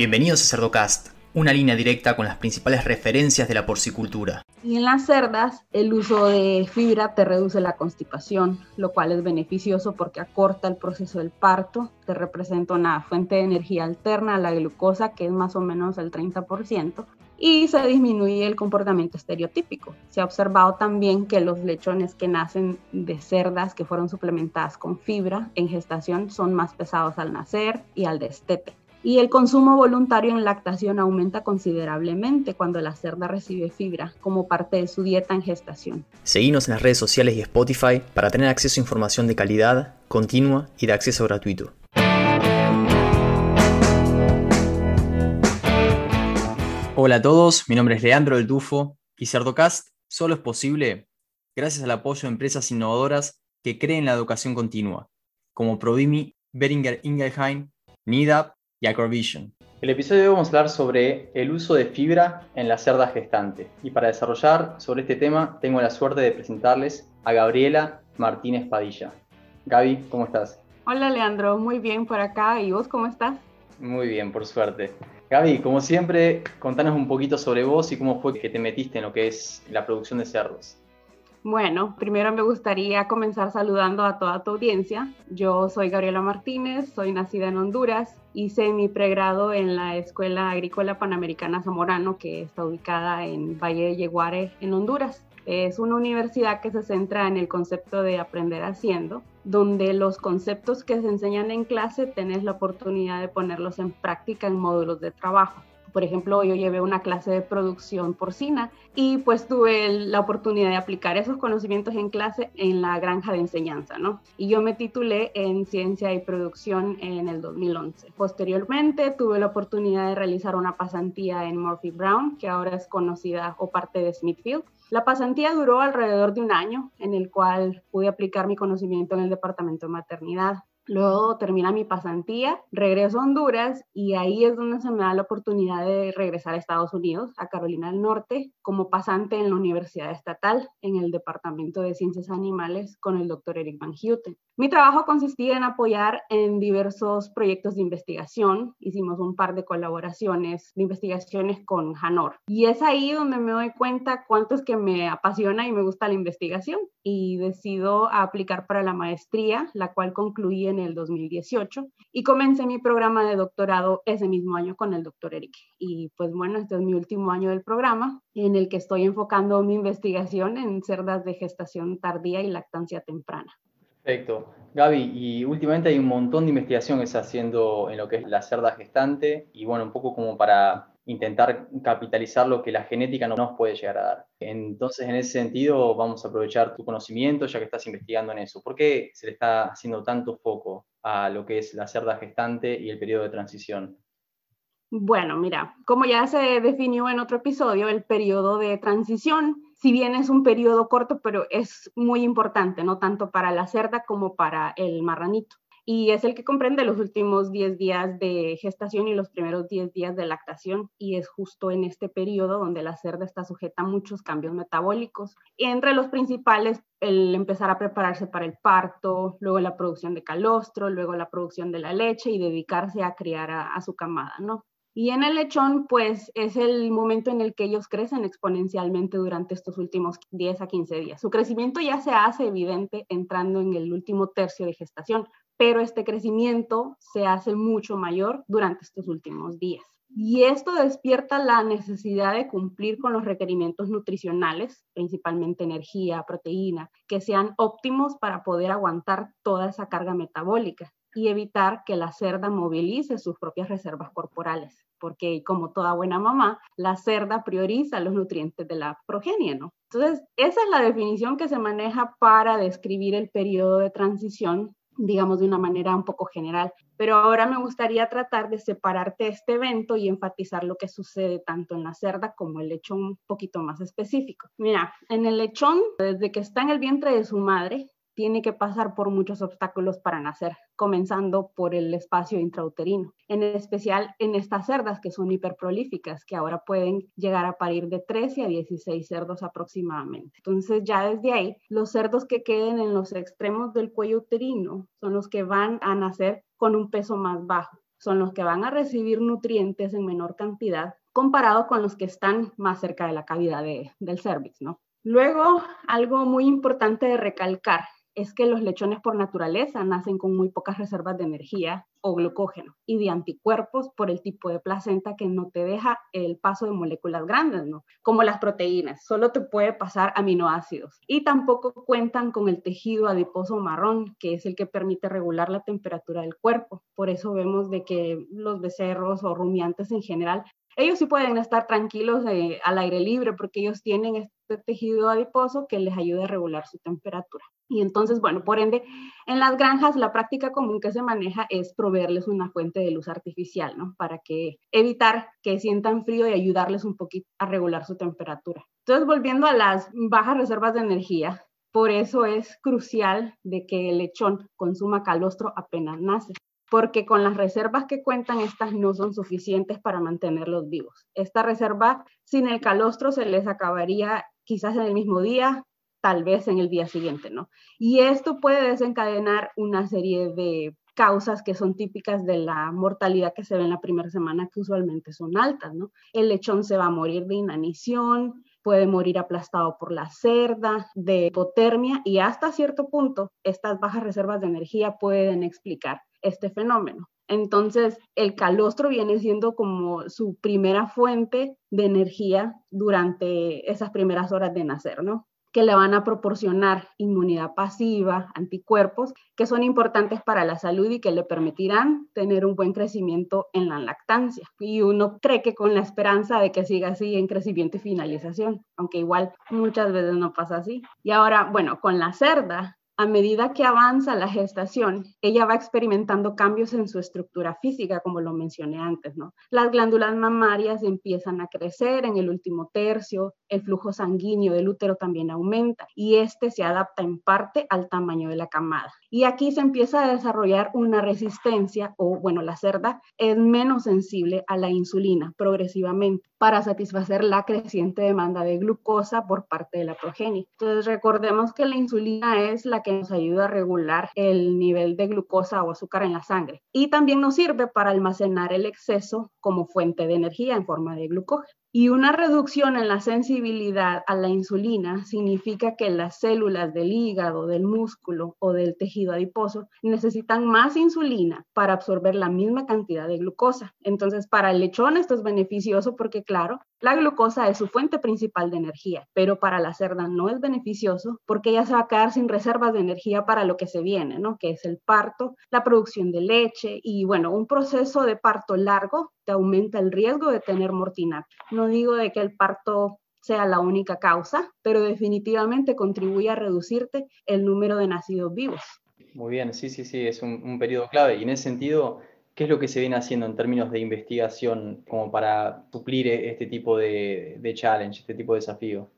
Bienvenidos a Cerdocast, una línea directa con las principales referencias de la porcicultura. Y en las cerdas, el uso de fibra te reduce la constipación, lo cual es beneficioso porque acorta el proceso del parto, te representa una fuente de energía alterna a la glucosa, que es más o menos el 30%, y se disminuye el comportamiento estereotípico. Se ha observado también que los lechones que nacen de cerdas que fueron suplementadas con fibra en gestación son más pesados al nacer y al destete y el consumo voluntario en lactación aumenta considerablemente cuando la cerda recibe fibra como parte de su dieta en gestación. Seguimos en las redes sociales y Spotify para tener acceso a información de calidad, continua y de acceso gratuito. Hola a todos, mi nombre es Leandro del Tufo y Cerdocast solo es posible gracias al apoyo de empresas innovadoras que creen la educación continua, como Provimi, Beringer Ingelheim, NIDAP y Acrovision. El episodio de hoy vamos a hablar sobre el uso de fibra en la cerda gestante. Y para desarrollar sobre este tema tengo la suerte de presentarles a Gabriela Martínez Padilla. Gaby, ¿cómo estás? Hola Leandro, muy bien por acá. ¿Y vos cómo estás? Muy bien, por suerte. Gaby, como siempre, contanos un poquito sobre vos y cómo fue que te metiste en lo que es la producción de cerdos. Bueno, primero me gustaría comenzar saludando a toda tu audiencia. Yo soy Gabriela Martínez, soy nacida en Honduras, hice mi pregrado en la Escuela Agrícola Panamericana Zamorano, que está ubicada en Valle de Yeguare, en Honduras. Es una universidad que se centra en el concepto de aprender haciendo, donde los conceptos que se enseñan en clase tenés la oportunidad de ponerlos en práctica en módulos de trabajo. Por ejemplo, yo llevé una clase de producción porcina y pues tuve la oportunidad de aplicar esos conocimientos en clase en la granja de enseñanza, ¿no? Y yo me titulé en ciencia y producción en el 2011. Posteriormente tuve la oportunidad de realizar una pasantía en Murphy Brown, que ahora es conocida o parte de Smithfield. La pasantía duró alrededor de un año, en el cual pude aplicar mi conocimiento en el departamento de maternidad. Luego termina mi pasantía, regreso a Honduras y ahí es donde se me da la oportunidad de regresar a Estados Unidos, a Carolina del Norte, como pasante en la Universidad Estatal en el Departamento de Ciencias Animales con el doctor Eric Van Houten. Mi trabajo consistía en apoyar en diversos proyectos de investigación. Hicimos un par de colaboraciones de investigaciones con Hanor. Y es ahí donde me doy cuenta cuánto es que me apasiona y me gusta la investigación. Y decido aplicar para la maestría, la cual concluí en el 2018 y comencé mi programa de doctorado ese mismo año con el doctor Eric. Y pues bueno, este es mi último año del programa en el que estoy enfocando mi investigación en cerdas de gestación tardía y lactancia temprana. Perfecto. Gaby, y últimamente hay un montón de investigación que se está haciendo en lo que es la cerda gestante y bueno, un poco como para intentar capitalizar lo que la genética no nos puede llegar a dar. Entonces, en ese sentido, vamos a aprovechar tu conocimiento ya que estás investigando en eso. ¿Por qué se le está haciendo tanto foco a lo que es la cerda gestante y el periodo de transición? Bueno, mira, como ya se definió en otro episodio, el periodo de transición, si bien es un periodo corto, pero es muy importante, no tanto para la cerda como para el marranito y es el que comprende los últimos 10 días de gestación y los primeros 10 días de lactación y es justo en este periodo donde la cerda está sujeta a muchos cambios metabólicos. Entre los principales, el empezar a prepararse para el parto, luego la producción de calostro, luego la producción de la leche y dedicarse a criar a, a su camada, ¿no? Y en el lechón, pues es el momento en el que ellos crecen exponencialmente durante estos últimos 10 a 15 días. Su crecimiento ya se hace evidente entrando en el último tercio de gestación, pero este crecimiento se hace mucho mayor durante estos últimos días. Y esto despierta la necesidad de cumplir con los requerimientos nutricionales, principalmente energía, proteína, que sean óptimos para poder aguantar toda esa carga metabólica y evitar que la cerda movilice sus propias reservas corporales, porque como toda buena mamá, la cerda prioriza los nutrientes de la progenie, ¿no? Entonces, esa es la definición que se maneja para describir el periodo de transición digamos, de una manera un poco general. Pero ahora me gustaría tratar de separarte este evento y enfatizar lo que sucede tanto en la cerda como el lechón un poquito más específico. Mira, en el lechón, desde que está en el vientre de su madre, tiene que pasar por muchos obstáculos para nacer, comenzando por el espacio intrauterino, en especial en estas cerdas que son hiperprolíficas, que ahora pueden llegar a parir de 13 a 16 cerdos aproximadamente. Entonces ya desde ahí, los cerdos que queden en los extremos del cuello uterino son los que van a nacer con un peso más bajo son los que van a recibir nutrientes en menor cantidad comparado con los que están más cerca de la cavidad del cervix, ¿no? Luego, algo muy importante de recalcar es que los lechones por naturaleza nacen con muy pocas reservas de energía o glucógeno y de anticuerpos por el tipo de placenta que no te deja el paso de moléculas grandes, ¿no? Como las proteínas, solo te puede pasar aminoácidos. Y tampoco cuentan con el tejido adiposo marrón, que es el que permite regular la temperatura del cuerpo. Por eso vemos de que los becerros o rumiantes en general ellos sí pueden estar tranquilos al aire libre porque ellos tienen este tejido adiposo que les ayuda a regular su temperatura. Y entonces, bueno, por ende, en las granjas la práctica común que se maneja es proveerles una fuente de luz artificial, ¿no? Para que evitar que sientan frío y ayudarles un poquito a regular su temperatura. Entonces, volviendo a las bajas reservas de energía, por eso es crucial de que el lechón consuma calostro apenas nace porque con las reservas que cuentan, estas no son suficientes para mantenerlos vivos. Esta reserva, sin el calostro, se les acabaría quizás en el mismo día, tal vez en el día siguiente, ¿no? Y esto puede desencadenar una serie de causas que son típicas de la mortalidad que se ve en la primera semana, que usualmente son altas, ¿no? El lechón se va a morir de inanición, puede morir aplastado por la cerda, de hipotermia y hasta cierto punto estas bajas reservas de energía pueden explicar este fenómeno. Entonces, el calostro viene siendo como su primera fuente de energía durante esas primeras horas de nacer, ¿no? que le van a proporcionar inmunidad pasiva, anticuerpos, que son importantes para la salud y que le permitirán tener un buen crecimiento en la lactancia. Y uno cree que con la esperanza de que siga así en crecimiento y finalización, aunque igual muchas veces no pasa así. Y ahora, bueno, con la cerda, a medida que avanza la gestación, ella va experimentando cambios en su estructura física, como lo mencioné antes. Las glándulas mamarias empiezan a crecer en el último tercio, el flujo sanguíneo del útero también aumenta y este se adapta en parte al tamaño de la camada. Y aquí se empieza a desarrollar una resistencia, o bueno, la cerda es menos sensible a la insulina progresivamente para satisfacer la creciente demanda de glucosa por parte de la progenie. Entonces, recordemos que la insulina es la que nos ayuda a regular el nivel de glucosa o azúcar en la sangre. Y también nos sirve para almacenar el exceso como fuente de energía en forma de glucógeno. Y una reducción en la sensibilidad a la insulina significa que las células del hígado, del músculo o del tejido adiposo necesitan más insulina para absorber la misma cantidad de glucosa. Entonces, para el lechón esto es beneficioso porque, claro, la glucosa es su fuente principal de energía, pero para la cerda no es beneficioso porque ella se va a quedar sin reservas de energía para lo que se viene, ¿no? Que es el parto, la producción de leche y, bueno, un proceso de parto largo te aumenta el riesgo de tener mortinato. No digo de que el parto sea la única causa, pero definitivamente contribuye a reducirte el número de nacidos vivos. Muy bien, sí, sí, sí, es un, un periodo clave y en ese sentido ¿Qué es lo que se viene haciendo en términos de investigación como para suplir este tipo de, de challenge, este tipo de desafío?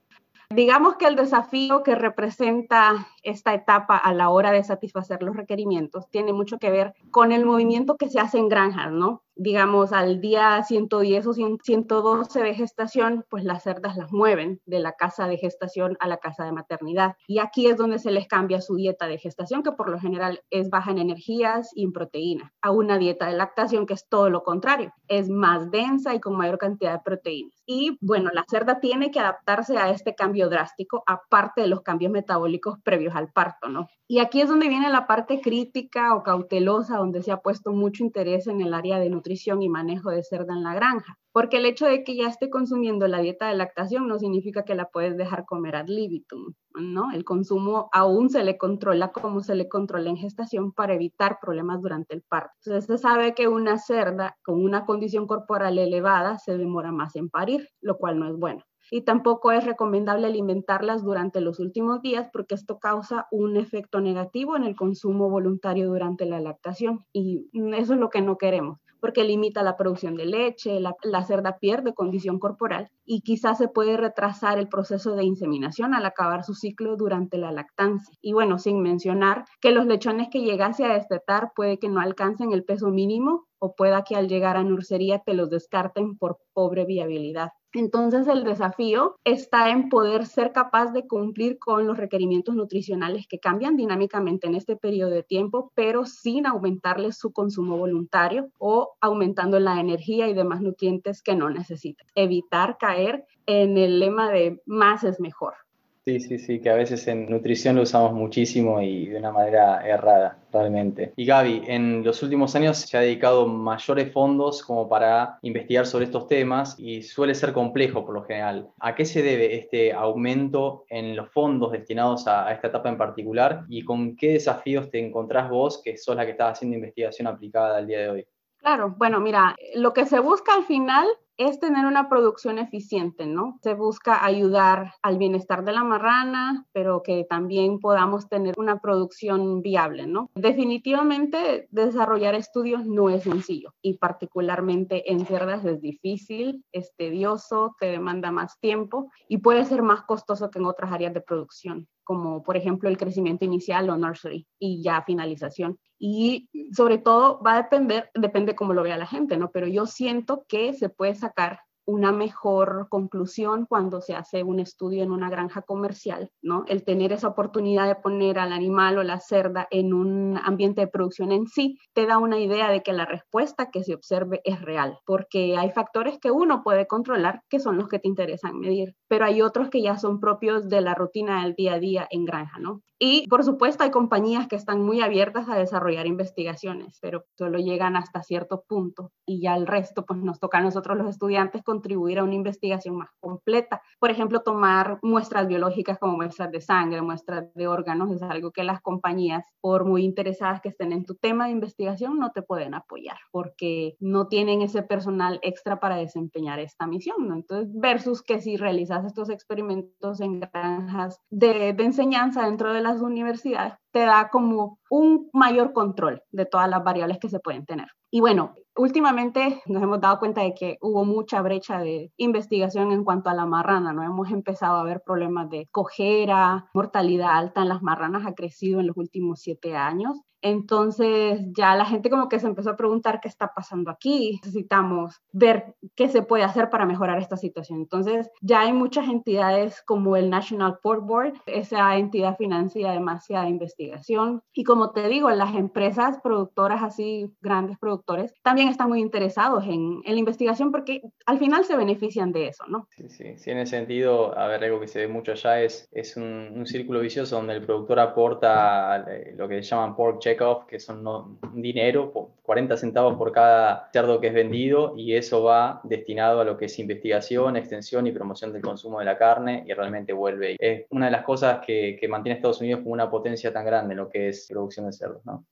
Digamos que el desafío que representa esta etapa a la hora de satisfacer los requerimientos tiene mucho que ver con el movimiento que se hace en granjas, ¿no? Digamos, al día 110 o 112 de gestación, pues las cerdas las mueven de la casa de gestación a la casa de maternidad. Y aquí es donde se les cambia su dieta de gestación, que por lo general es baja en energías y en proteína, a una dieta de lactación que es todo lo contrario, es más densa y con mayor cantidad de proteínas. Y bueno, la cerda tiene que adaptarse a este cambio drástico, aparte de los cambios metabólicos previos al parto, ¿no? Y aquí es donde viene la parte crítica o cautelosa, donde se ha puesto mucho interés en el área de nutrición y manejo de cerda en la granja. Porque el hecho de que ya esté consumiendo la dieta de lactación no significa que la puedes dejar comer ad libitum, ¿no? El consumo aún se le controla como se le controla en gestación para evitar problemas durante el parto. Entonces se sabe que una cerda con una condición corporal elevada se demora más en parir, lo cual no es bueno y tampoco es recomendable alimentarlas durante los últimos días porque esto causa un efecto negativo en el consumo voluntario durante la lactación y eso es lo que no queremos porque limita la producción de leche, la, cerda pierde condición corporal y quizás se puede retrasar el proceso de inseminación al acabar su ciclo durante la lactancia. Y bueno, sin mencionar que los lechones que llegase a destetar puede que no alcancen el peso mínimo o pueda que al llegar a nursería te los descarten por pobre viabilidad. Entonces el desafío está en poder ser capaz de cumplir con los requerimientos nutricionales que cambian dinámicamente en este periodo de tiempo, pero sin aumentarles su consumo voluntario o aumentando la energía y demás nutrientes que no necesitan. Evitar caer en el lema de más es mejor. Sí, sí, sí, que a veces en nutrición lo usamos muchísimo y de una manera errada, realmente. Y Gaby, en los últimos años se ha dedicado mayores fondos como para investigar sobre estos temas y suele ser complejo por lo general. ¿A qué se debe este aumento en los fondos destinados a, esta etapa en particular y con qué desafíos te encontrás vos, que sos la que estás haciendo investigación aplicada al día de hoy? Claro, bueno, mira, lo que se busca al final es tener una producción eficiente, ¿no? Se busca ayudar al bienestar de la marrana, pero que también podamos tener una producción viable, ¿no? Definitivamente desarrollar estudios no es sencillo y particularmente en cerdas es difícil, es tedioso, te demanda más tiempo y puede ser más costoso que en otras áreas de producción como por ejemplo el crecimiento inicial o nursery y ya finalización. Y sobre todo va a depender, depende cómo lo vea la gente, ¿no? Pero yo siento que se puede sacar una mejor conclusión cuando se hace un estudio en una granja comercial, ¿no? El tener esa oportunidad de poner al animal o la cerda en un ambiente de producción en sí te da una idea de que la respuesta que se observe es real, porque hay factores que uno puede controlar que son los que te interesan medir, pero hay otros que ya son propios de la rutina del día a día en granja, ¿no? Y por supuesto hay compañías que están muy abiertas a desarrollar investigaciones, pero solo llegan hasta cierto punto y ya el resto pues nos toca a nosotros los estudiantes contribuir a una investigación más completa. Por ejemplo, tomar muestras biológicas como muestras de sangre, muestras de órganos, es algo que las compañías, por muy interesadas que estén en tu tema de investigación, no te pueden apoyar porque no tienen ese personal extra para desempeñar esta misión. ¿no? Entonces, versus que si realizas estos experimentos en granjas de, enseñanza dentro de la universidades te da como un mayor control de todas las variables que se pueden tener. Y bueno, últimamente nos hemos dado cuenta de que hubo mucha brecha de investigación en cuanto a la marrana, ¿no? Hemos empezado a ver problemas de cojera, mortalidad alta en las marranas ha crecido en los últimos siete años entonces ya la gente como que se empezó a preguntar qué está pasando aquí, necesitamos ver qué se puede hacer para mejorar esta situación. Entonces ya hay muchas entidades como el National Port Board, esa entidad financia demasiada investigación y como te digo, las empresas productoras así, grandes productores, también están muy interesados en, la investigación porque al final se benefician de eso, ¿no? Sí, sí, sí, en ese sentido, a ver, algo que se ve mucho allá es, es un, un círculo vicioso donde el productor aporta eh, lo que llaman pork check que son no, dinero, 40 centavos por cada cerdo que es vendido, y eso va destinado a lo que es investigación, extensión y promoción del consumo de la carne, y realmente vuelve. Es una de las cosas que, que mantiene Estados Unidos como una potencia tan grande en lo que es producción de cerdos, ¿no?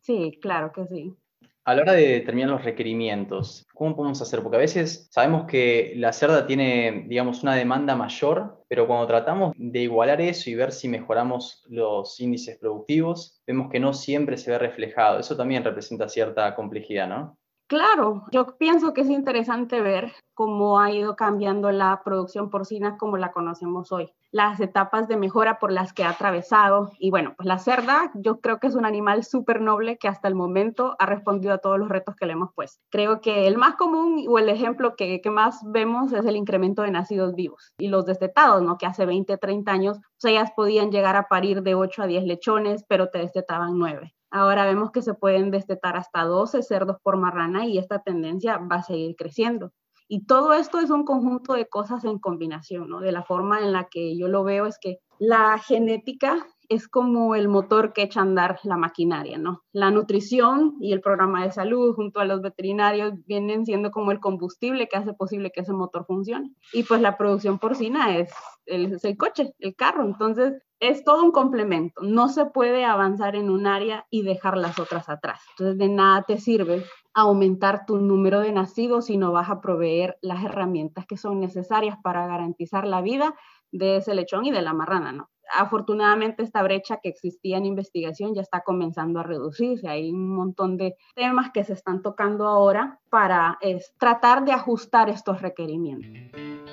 Sí, claro que sí. A la hora de determinar los requerimientos, ¿cómo podemos hacer? Porque a veces sabemos que la cerda tiene, digamos, una demanda mayor, pero cuando tratamos de igualar eso y ver si mejoramos los índices productivos, vemos que no siempre se ve reflejado. Eso también representa cierta complejidad, ¿no? Claro, yo pienso que es interesante ver cómo ha ido cambiando la producción porcina como la conocemos hoy, las etapas de mejora por las que ha atravesado. Y bueno, pues la cerda yo creo que es un animal súper noble que hasta el momento ha respondido a todos los retos que le hemos puesto. Creo que el más común o el ejemplo que, más vemos es el incremento de nacidos vivos y los destetados, ¿no? Que hace 20, 30 años, pues ellas podían llegar a parir de 8 a 10 lechones, pero te destetaban 9. Ahora vemos que se pueden destetar hasta 12 cerdos por marrana y esta tendencia va a seguir creciendo. Y todo esto es un conjunto de cosas en combinación, ¿no? De la forma en la que yo lo veo es que la genética es como el motor que echa a andar la maquinaria, ¿no? La nutrición y el programa de salud junto a los veterinarios vienen siendo como el combustible que hace posible que ese motor funcione. Y pues la producción porcina es el, es el coche, el carro. Entonces, es todo un complemento. No se puede avanzar en un área y dejar las otras atrás. Entonces, de nada te sirve aumentar tu número de nacidos si no vas a proveer las herramientas que son necesarias para garantizar la vida de ese lechón y de la marrana, ¿no? Afortunadamente esta brecha que existía en investigación ya está comenzando a reducirse. Hay un montón de temas que se están tocando ahora para tratar de ajustar estos requerimientos.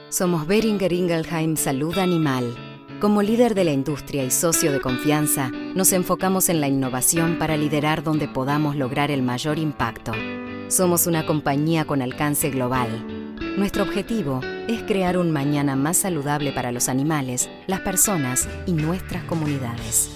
Somos Beringer Ingelheim Salud Animal. Como líder de la industria y socio de confianza, nos enfocamos en la innovación para liderar donde podamos lograr el mayor impacto. Somos una compañía con alcance global. Nuestro objetivo es crear un mañana más saludable para los animales, las personas y nuestras comunidades.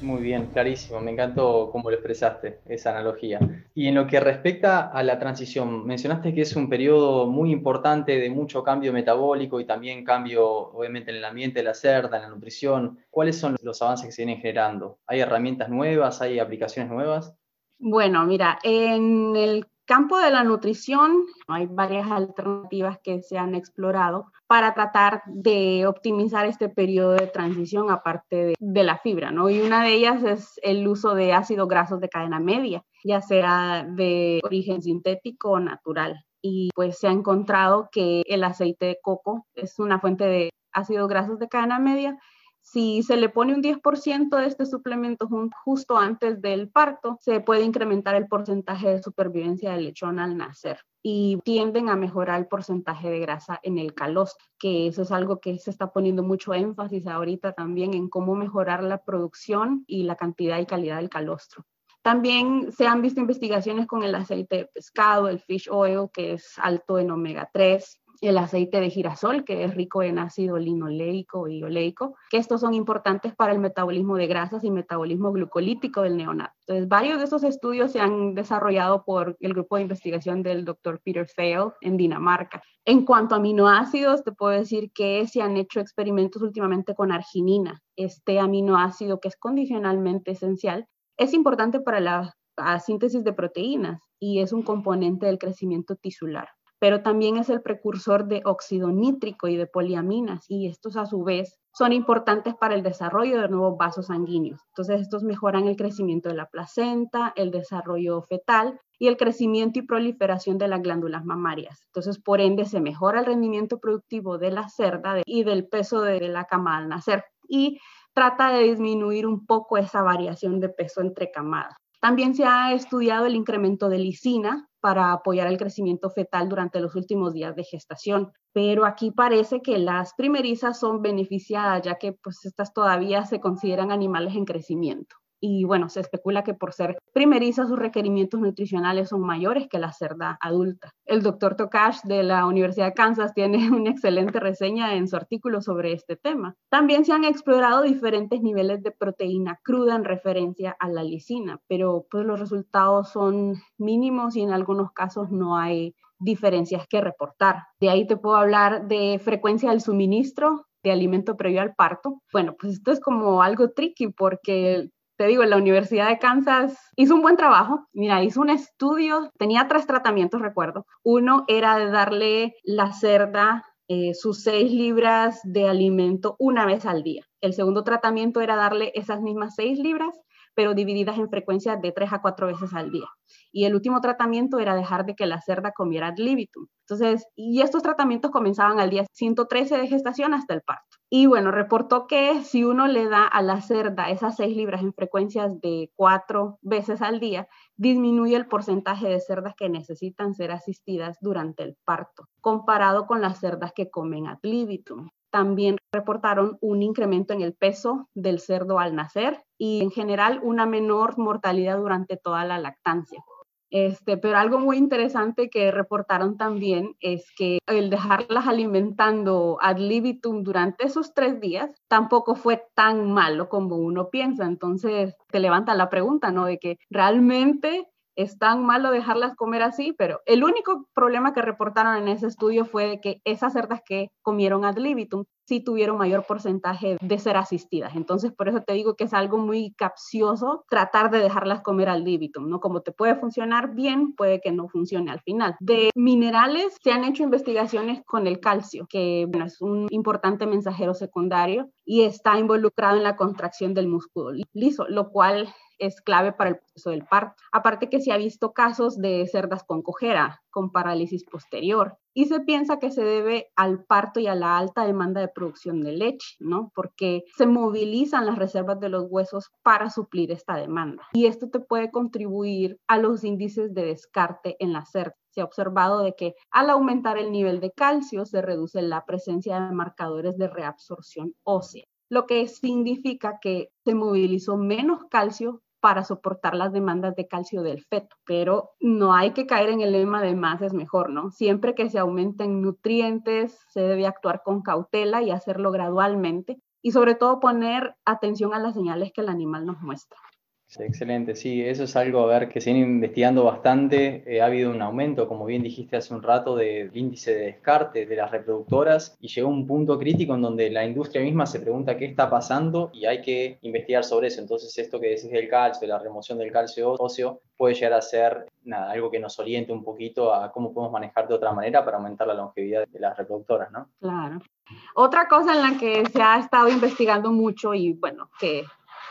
Muy bien, clarísimo. Me encantó cómo lo expresaste, esa analogía. Y en lo que respecta a la transición, mencionaste que es un periodo muy importante de mucho cambio metabólico y también cambio, obviamente, en el ambiente de la cerda, en la nutrición. ¿Cuáles son los avances que se vienen generando? ¿Hay herramientas nuevas? ¿Hay aplicaciones nuevas? Bueno, mira, en el campo de la nutrición hay varias alternativas que se han explorado para tratar de optimizar este periodo de transición aparte de, la fibra, ¿no? Y una de ellas es el uso de ácidos grasos de cadena media, ya sea de origen sintético o natural. Y pues se ha encontrado que el aceite de coco es una fuente de ácidos grasos de cadena media si se le pone un 10% de este suplemento justo antes del parto, se puede incrementar el porcentaje de supervivencia del lechón al nacer y tienden a mejorar el porcentaje de grasa en el calostro, que eso es algo que se está poniendo mucho énfasis ahorita también en cómo mejorar la producción y la cantidad y calidad del calostro. También se han visto investigaciones con el aceite de pescado, el fish oil, que es alto en omega 3, el aceite de girasol, que es rico en ácido linoleico y oleico, que estos son importantes para el metabolismo de grasas y metabolismo glucolítico del neonato. Entonces, varios de esos estudios se han desarrollado por el grupo de investigación del doctor Peter Thiel en Dinamarca. En cuanto a aminoácidos, te puedo decir que se han hecho experimentos últimamente con arginina, este aminoácido que es condicionalmente esencial. Es importante para la síntesis de proteínas y es un componente del crecimiento tisular pero también es el precursor de óxido nítrico y de poliaminas, y estos a su vez son importantes para el desarrollo de nuevos vasos sanguíneos. Entonces, estos mejoran el crecimiento de la placenta, el desarrollo fetal y el crecimiento y proliferación de las glándulas mamarias. Entonces, por ende, se mejora el rendimiento productivo de la cerda y del peso de la cama al nacer. Y trata de disminuir un poco esa variación de peso entre camadas. También se ha estudiado el incremento de lisina para apoyar el crecimiento fetal durante los últimos días de gestación. Pero aquí parece que las primerizas son beneficiadas, ya que pues estas todavía se consideran animales en crecimiento y bueno, se especula que por ser primeriza sus requerimientos nutricionales son mayores que la cerda adulta. El doctor Tokash de la Universidad de Kansas tiene una excelente reseña en su artículo sobre este tema. También se han explorado diferentes niveles de proteína cruda en referencia a la lisina, pero pues los resultados son mínimos y en algunos casos no hay diferencias que reportar. De ahí te puedo hablar de frecuencia del suministro de alimento previo al parto. Bueno, pues esto es como algo tricky porque te digo, la Universidad de Kansas hizo un buen trabajo. Mira, hizo un estudio, tenía tres tratamientos, recuerdo. Uno era darle la cerda eh, sus seis libras de alimento una vez al día. El segundo tratamiento era darle esas mismas seis libras, pero divididas en frecuencias de tres a cuatro veces al día. Y el último tratamiento era dejar de que la cerda comiera ad libitum. Entonces, y estos tratamientos comenzaban al día 113 de gestación hasta el parto. Y bueno, reportó que si uno le da a la cerda esas seis libras en frecuencias de cuatro veces al día, disminuye el porcentaje de cerdas que necesitan ser asistidas durante el parto, comparado con las cerdas que comen ad libitum. También reportaron un incremento en el peso del cerdo al nacer y en general una menor mortalidad durante toda la lactancia. Este, pero algo muy interesante que reportaron también es que el dejarlas alimentando ad libitum durante esos tres días tampoco fue tan malo como uno piensa. Entonces te levanta la pregunta, ¿no? De que realmente es tan malo dejarlas comer así, pero el único problema que reportaron en ese estudio fue que esas cerdas que comieron ad libitum sí tuvieron mayor porcentaje de ser asistidas. Entonces, por eso te digo que es algo muy capcioso tratar de dejarlas comer al libitum, ¿no? Como te puede funcionar bien, puede que no funcione al final. De minerales, se han hecho investigaciones con el calcio, que bueno, es un importante mensajero secundario y está involucrado en la contracción del músculo liso, lo cual es clave para el proceso del parto. Aparte que se ha visto casos de cerdas con cojera, con parálisis posterior, y se piensa que se debe al parto y a la alta demanda de producción de leche, ¿no? Porque se movilizan las reservas de los huesos para suplir esta demanda. Y esto te puede contribuir a los índices de descarte en la cerda. Se ha observado de que al aumentar el nivel de calcio se reduce la presencia de marcadores de reabsorción ósea, lo que significa que se movilizó menos calcio para soportar las demandas de calcio del feto. Pero no hay que caer en el lema de más es mejor, ¿no? Siempre que se aumenten nutrientes, se debe actuar con cautela y hacerlo gradualmente y sobre todo poner atención a las señales que el animal nos muestra. Excelente, sí, eso es algo a ver que se viene investigando bastante. Eh, ha habido un aumento, como bien dijiste hace un rato, del índice de descarte de las reproductoras y llegó un punto crítico en donde la industria misma se pregunta qué está pasando y hay que investigar sobre eso. Entonces, esto que decís del calcio, de la remoción del calcio óseo, puede llegar a ser nada, algo que nos oriente un poquito a cómo podemos manejar de otra manera para aumentar la longevidad de las reproductoras, ¿no? Claro. Otra cosa en la que se ha estado investigando mucho y bueno, que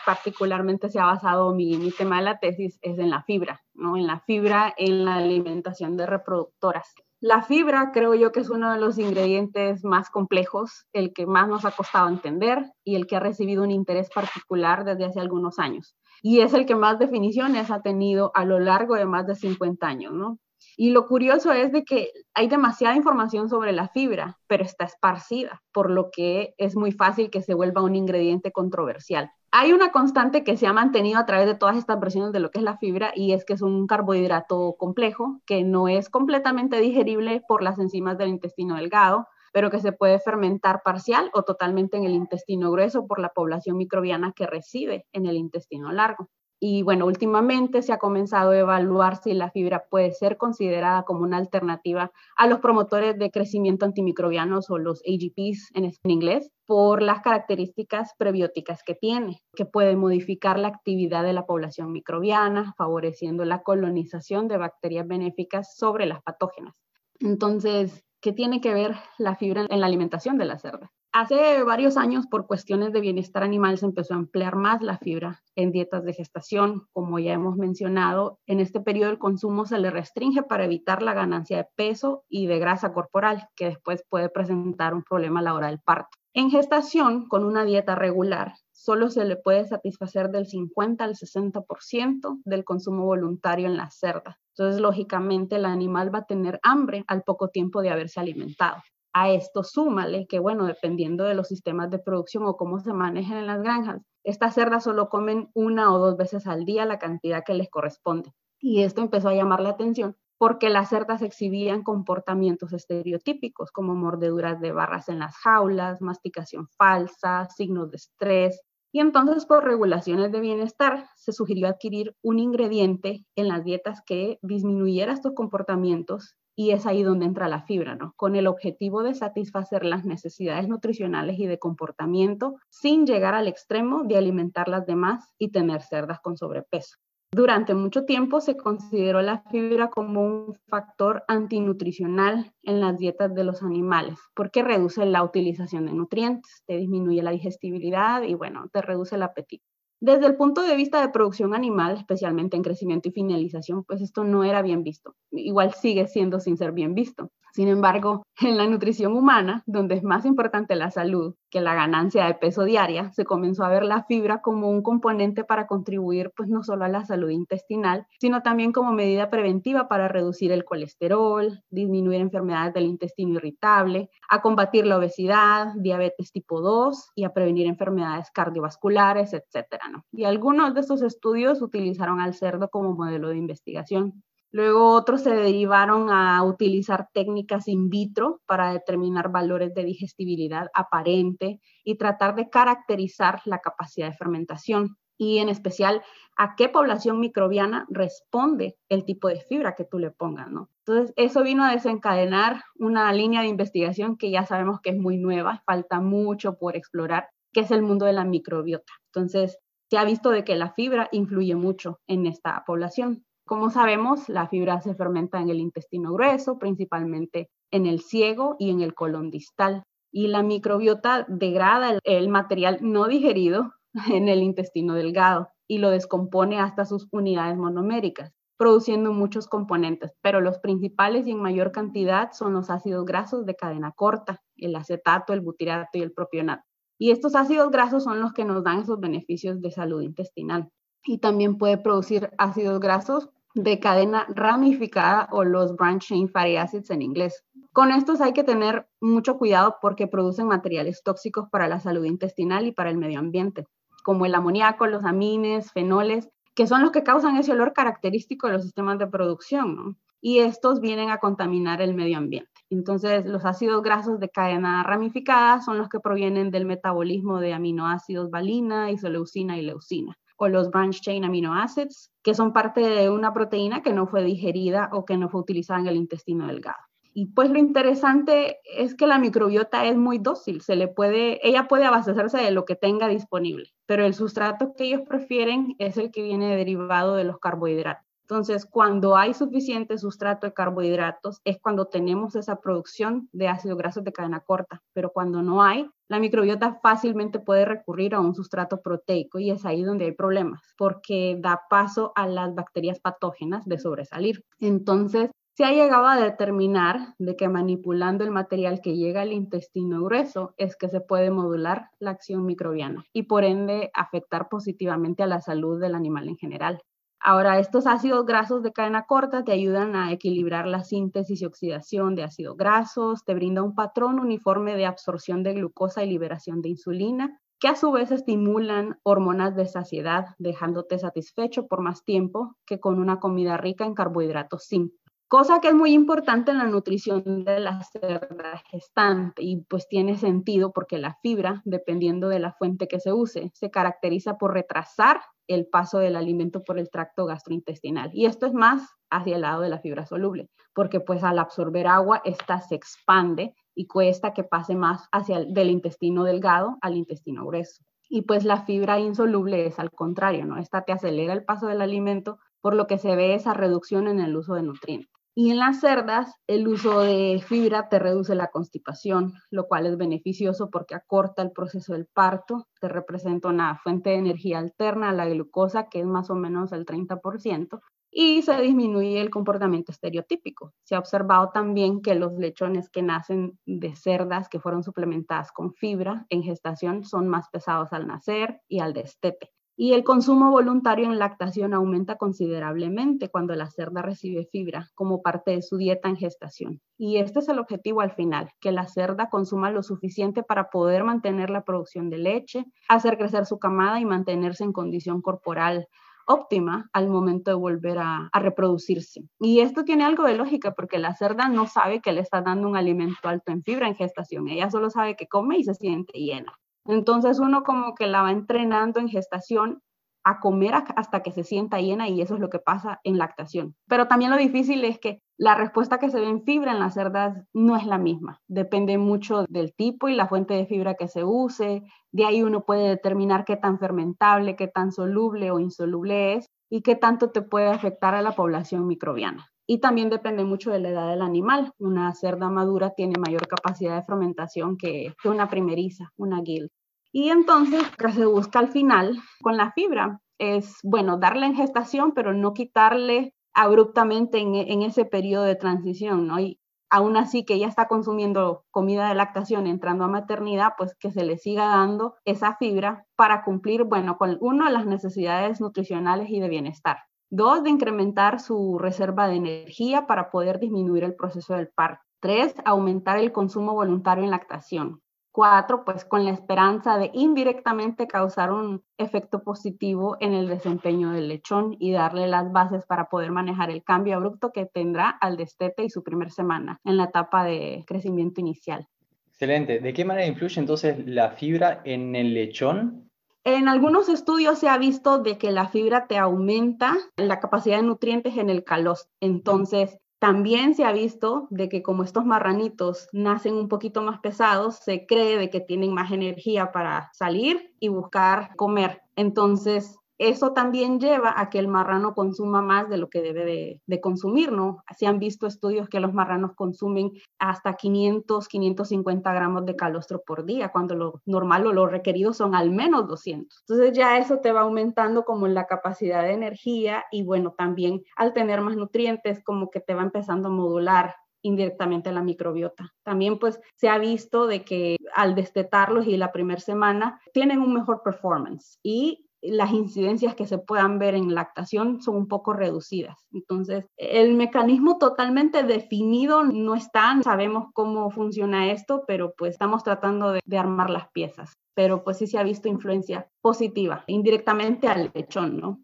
particularmente se ha basado mi, mi, tema de la tesis es en la fibra, ¿no? En la fibra en la alimentación de reproductoras. La fibra creo yo que es uno de los ingredientes más complejos, el que más nos ha costado entender y el que ha recibido un interés particular desde hace algunos años. Y es el que más definiciones ha tenido a lo largo de más de 50 años, ¿no? Y lo curioso es de que hay demasiada información sobre la fibra, pero está esparcida, por lo que es muy fácil que se vuelva un ingrediente controversial. Hay una constante que se ha mantenido a través de todas estas versiones de lo que es la fibra y es que es un carbohidrato complejo que no es completamente digerible por las enzimas del intestino delgado, pero que se puede fermentar parcial o totalmente en el intestino grueso por la población microbiana que reside en el intestino largo. Y bueno, últimamente se ha comenzado a evaluar si la fibra puede ser considerada como una alternativa a los promotores de crecimiento antimicrobianos o los AGPs en, inglés por las características prebióticas que tiene, que puede modificar la actividad de la población microbiana, favoreciendo la colonización de bacterias benéficas sobre las patógenas. Entonces, ¿qué tiene que ver la fibra en la alimentación de la cerda? Hace varios años, por cuestiones de bienestar animal, se empezó a emplear más la fibra en dietas de gestación. Como ya hemos mencionado, en este periodo el consumo se le restringe para evitar la ganancia de peso y de grasa corporal, que después puede presentar un problema a la hora del parto. En gestación, con una dieta regular, solo se le puede satisfacer del 50 al 60% del consumo voluntario en la cerda. Entonces, lógicamente, el animal va a tener hambre al poco tiempo de haberse alimentado. A esto súmale que, bueno, dependiendo de los sistemas de producción o cómo se manejan en las granjas, estas cerdas solo comen una o dos veces al día la cantidad que les corresponde. Y esto empezó a llamar la atención porque las cerdas exhibían comportamientos estereotípicos como mordeduras de barras en las jaulas, masticación falsa, signos de estrés. Y entonces por regulaciones de bienestar se sugirió adquirir un ingrediente en las dietas que disminuyera estos comportamientos y es ahí donde entra la fibra, ¿no? Con el objetivo de satisfacer las necesidades nutricionales y de comportamiento sin llegar al extremo de alimentar las demás y tener cerdas con sobrepeso. Durante mucho tiempo se consideró la fibra como un factor antinutricional en las dietas de los animales, porque reduce la utilización de nutrientes, te disminuye la digestibilidad y bueno, te reduce el apetito. Desde el punto de vista de producción animal, especialmente en crecimiento y finalización, pues esto no era bien visto. Igual sigue siendo sin ser bien visto. Sin embargo, en la nutrición humana, donde es más importante la salud que la ganancia de peso diaria, se comenzó a ver la fibra como un componente para contribuir pues no solo a la salud intestinal, sino también como medida preventiva para reducir el colesterol, disminuir enfermedades del intestino irritable, a combatir la obesidad, diabetes tipo 2 y a prevenir enfermedades cardiovasculares, etcétera. Y algunos de estos estudios utilizaron al cerdo como modelo de investigación. Luego otros se derivaron a utilizar técnicas in vitro para determinar valores de digestibilidad aparente y tratar de caracterizar la capacidad de fermentación y en especial a qué población microbiana responde el tipo de fibra que tú le pongas, ¿no? Entonces, eso vino a desencadenar una línea de investigación que ya sabemos que es muy nueva, falta mucho por explorar, que es el mundo de la microbiota. Entonces, se ha visto de que la fibra influye mucho en esta población. Como sabemos, la fibra se fermenta en el intestino grueso, principalmente en el ciego y en el colon distal. Y la microbiota degrada el, material no digerido en el intestino delgado y lo descompone hasta sus unidades monoméricas, produciendo muchos componentes, pero los principales y en mayor cantidad son los ácidos grasos de cadena corta, el acetato, el butirato y el propionato. Y estos ácidos grasos son los que nos dan esos beneficios de salud intestinal y también puede producir ácidos grasos de cadena ramificada o los branch chain fatty acids en inglés. Con estos hay que tener mucho cuidado porque producen materiales tóxicos para la salud intestinal y para el medio ambiente, como el amoníaco, los amines, fenoles, que son los que causan ese olor característico de los sistemas de producción, ¿no? Y estos vienen a contaminar el medio ambiente. Entonces, los ácidos grasos de cadena ramificada son los que provienen del metabolismo de aminoácidos valina, isoleucina y leucina, o los branch chain amino acids, que son parte de una proteína que no fue digerida o que no fue utilizada en el intestino delgado. Y pues lo interesante es que la microbiota es muy dócil, se le puede, ella puede abastecerse de lo que tenga disponible, pero el sustrato que ellos prefieren es el que viene derivado de los carbohidratos. Entonces, cuando hay suficiente sustrato de carbohidratos, es cuando tenemos esa producción de ácidos grasos de cadena corta, pero cuando no hay, la microbiota fácilmente puede recurrir a un sustrato proteico y es ahí donde hay problemas, porque da paso a las bacterias patógenas de sobresalir. Entonces, se ha llegado a determinar de que manipulando el material que llega al intestino grueso es que se puede modular la acción microbiana y por ende afectar positivamente a la salud del animal en general. Ahora, estos ácidos grasos de cadena corta te ayudan a equilibrar la síntesis y oxidación de ácidos grasos, te brinda un patrón uniforme de absorción de glucosa y liberación de insulina, que a su vez estimulan hormonas de saciedad, dejándote satisfecho por más tiempo que con una comida rica en carbohidratos simples cosa que es muy importante en la nutrición de la cerda gestante y pues tiene sentido porque la fibra, dependiendo de la fuente que se use, se caracteriza por retrasar el paso del alimento por el tracto gastrointestinal. Y esto es más hacia el lado de la fibra soluble, porque pues al absorber agua, esta se expande y cuesta que pase más hacia el, del intestino delgado al intestino grueso. Y pues la fibra insoluble es al contrario, ¿no? Esta te acelera el paso del alimento, por lo que se ve esa reducción en el uso de nutrientes. Y en las cerdas, el uso de fibra te reduce la constipación, lo cual es beneficioso porque acorta el proceso del parto, te representa una fuente de energía alterna a la glucosa, que es más o menos el 30%, y se disminuye el comportamiento estereotípico. Se ha observado también que los lechones que nacen de cerdas que fueron suplementadas con fibra en gestación son más pesados al nacer y al destete. Y el consumo voluntario en lactación aumenta considerablemente cuando la cerda recibe fibra como parte de su dieta en gestación. Y este es el objetivo al final, que la cerda consuma lo suficiente para poder mantener la producción de leche, hacer crecer su camada y mantenerse en condición corporal óptima al momento de volver a, reproducirse. Y esto tiene algo de lógica porque la cerda no sabe que le está dando un alimento alto en fibra en gestación, ella solo sabe que come y se siente llena. Entonces uno como que la va entrenando en gestación a comer hasta que se sienta llena y eso es lo que pasa en lactación. Pero también lo difícil es que la respuesta que se ve en fibra en las cerdas no es la misma. Depende mucho del tipo y la fuente de fibra que se use. De ahí uno puede determinar qué tan fermentable, qué tan soluble o insoluble es y qué tanto te puede afectar a la población microbiana. Y también depende mucho de la edad del animal. Una cerda madura tiene mayor capacidad de fermentación que, una primeriza, una guild. Y entonces, lo que se busca al final con la fibra es, bueno, darle en gestación, pero no quitarle abruptamente en, ese periodo de transición, ¿no? Y aún así que ella está consumiendo comida de lactación entrando a maternidad, pues que se le siga dando esa fibra para cumplir, bueno, con uno, las necesidades nutricionales y de bienestar. Dos, de incrementar su reserva de energía para poder disminuir el proceso del parto. Tres, aumentar el consumo voluntario en lactación. Cuatro, pues con la esperanza de indirectamente causar un efecto positivo en el desempeño del lechón y darle las bases para poder manejar el cambio abrupto que tendrá al destete y su primer semana en la etapa de crecimiento inicial. Excelente. ¿De qué manera influye entonces la fibra en el lechón en algunos estudios se ha visto de que la fibra te aumenta la capacidad de nutrientes en el calostro. Entonces, también se ha visto de que como estos marranitos nacen un poquito más pesados, se cree de que tienen más energía para salir y buscar comer. Entonces, eso también lleva a que el marrano consuma más de lo que debe de, consumir, ¿no? Se han visto estudios que los marranos consumen hasta 500, 550 gramos de calostro por día, cuando lo normal o lo requerido son al menos 200. Entonces ya eso te va aumentando como la capacidad de energía y bueno, también al tener más nutrientes como que te va empezando a modular indirectamente la microbiota. También pues se ha visto de que al destetarlos y la primera semana tienen un mejor performance y las incidencias que se puedan ver en lactación son un poco reducidas. Entonces, el mecanismo totalmente definido no está, sabemos cómo funciona esto, pero pues estamos tratando de, armar las piezas. Pero pues sí se ha visto influencia positiva, indirectamente al lechón, ¿no?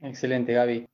Excelente, Gaby.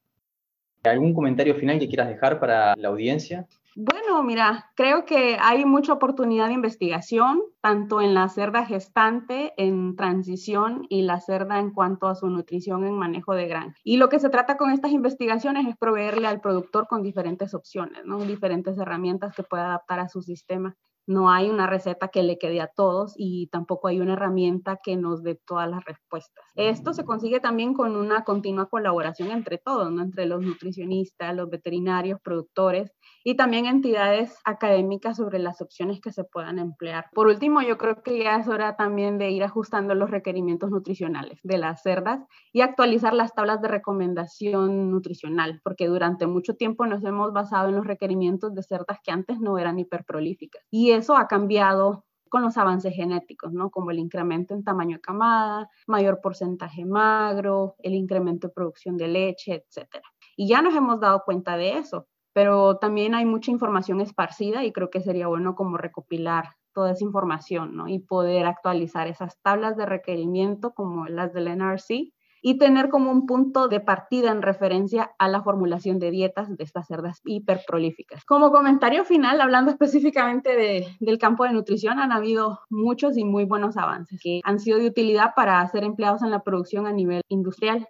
¿Algún comentario final que quieras dejar para la audiencia? Bueno, mira, creo que hay mucha oportunidad de investigación, tanto en la cerda gestante, en transición y la cerda en cuanto a su nutrición en manejo de granja. Y lo que se trata con estas investigaciones es proveerle al productor con diferentes opciones, ¿no? diferentes herramientas que pueda adaptar a su sistema. No hay una receta que le quede a todos y tampoco hay una herramienta que nos dé todas las respuestas. Esto se consigue también con una continua colaboración entre todos, entre los nutricionistas, los veterinarios, productores y también entidades académicas sobre las opciones que se puedan emplear. Por último, yo creo que ya es hora también de ir ajustando los requerimientos nutricionales de las cerdas y actualizar las tablas de recomendación nutricional, porque durante mucho tiempo nos hemos basado en los requerimientos de cerdas que antes no eran hiperprolíficas. Y eso ha cambiado con los avances genéticos, ¿no? Como el incremento en tamaño de camada, mayor porcentaje magro, el incremento de producción de leche, etcétera. Y ya nos hemos dado cuenta de eso, pero también hay mucha información esparcida y creo que sería bueno como recopilar toda esa información, ¿no? Y poder actualizar esas tablas de requerimiento como las del NRC y tener como un punto de partida en referencia a la formulación de dietas de estas cerdas hiperprolíficas. Como comentario final, hablando específicamente del campo de nutrición, han habido muchos y muy buenos avances que han sido de utilidad para ser empleados en la producción a nivel industrial.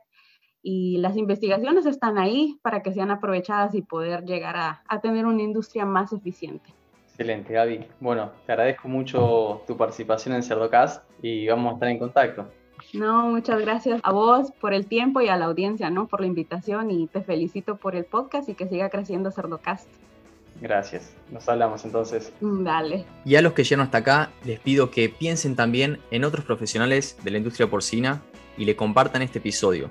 Y las investigaciones están ahí para que sean aprovechadas y poder llegar a, a tener una industria más eficiente. Excelente, Gaby. Bueno, te agradezco mucho tu participación en Cerdocast y vamos a estar en contacto. No, muchas gracias a vos por el tiempo y a la audiencia, ¿no? Por la invitación y te felicito por el podcast y que siga creciendo Cerdocast. Gracias. Nos hablamos entonces. Mm, dale. Y a los que llegan hasta acá, les pido que piensen también en otros profesionales de la industria porcina y le compartan este episodio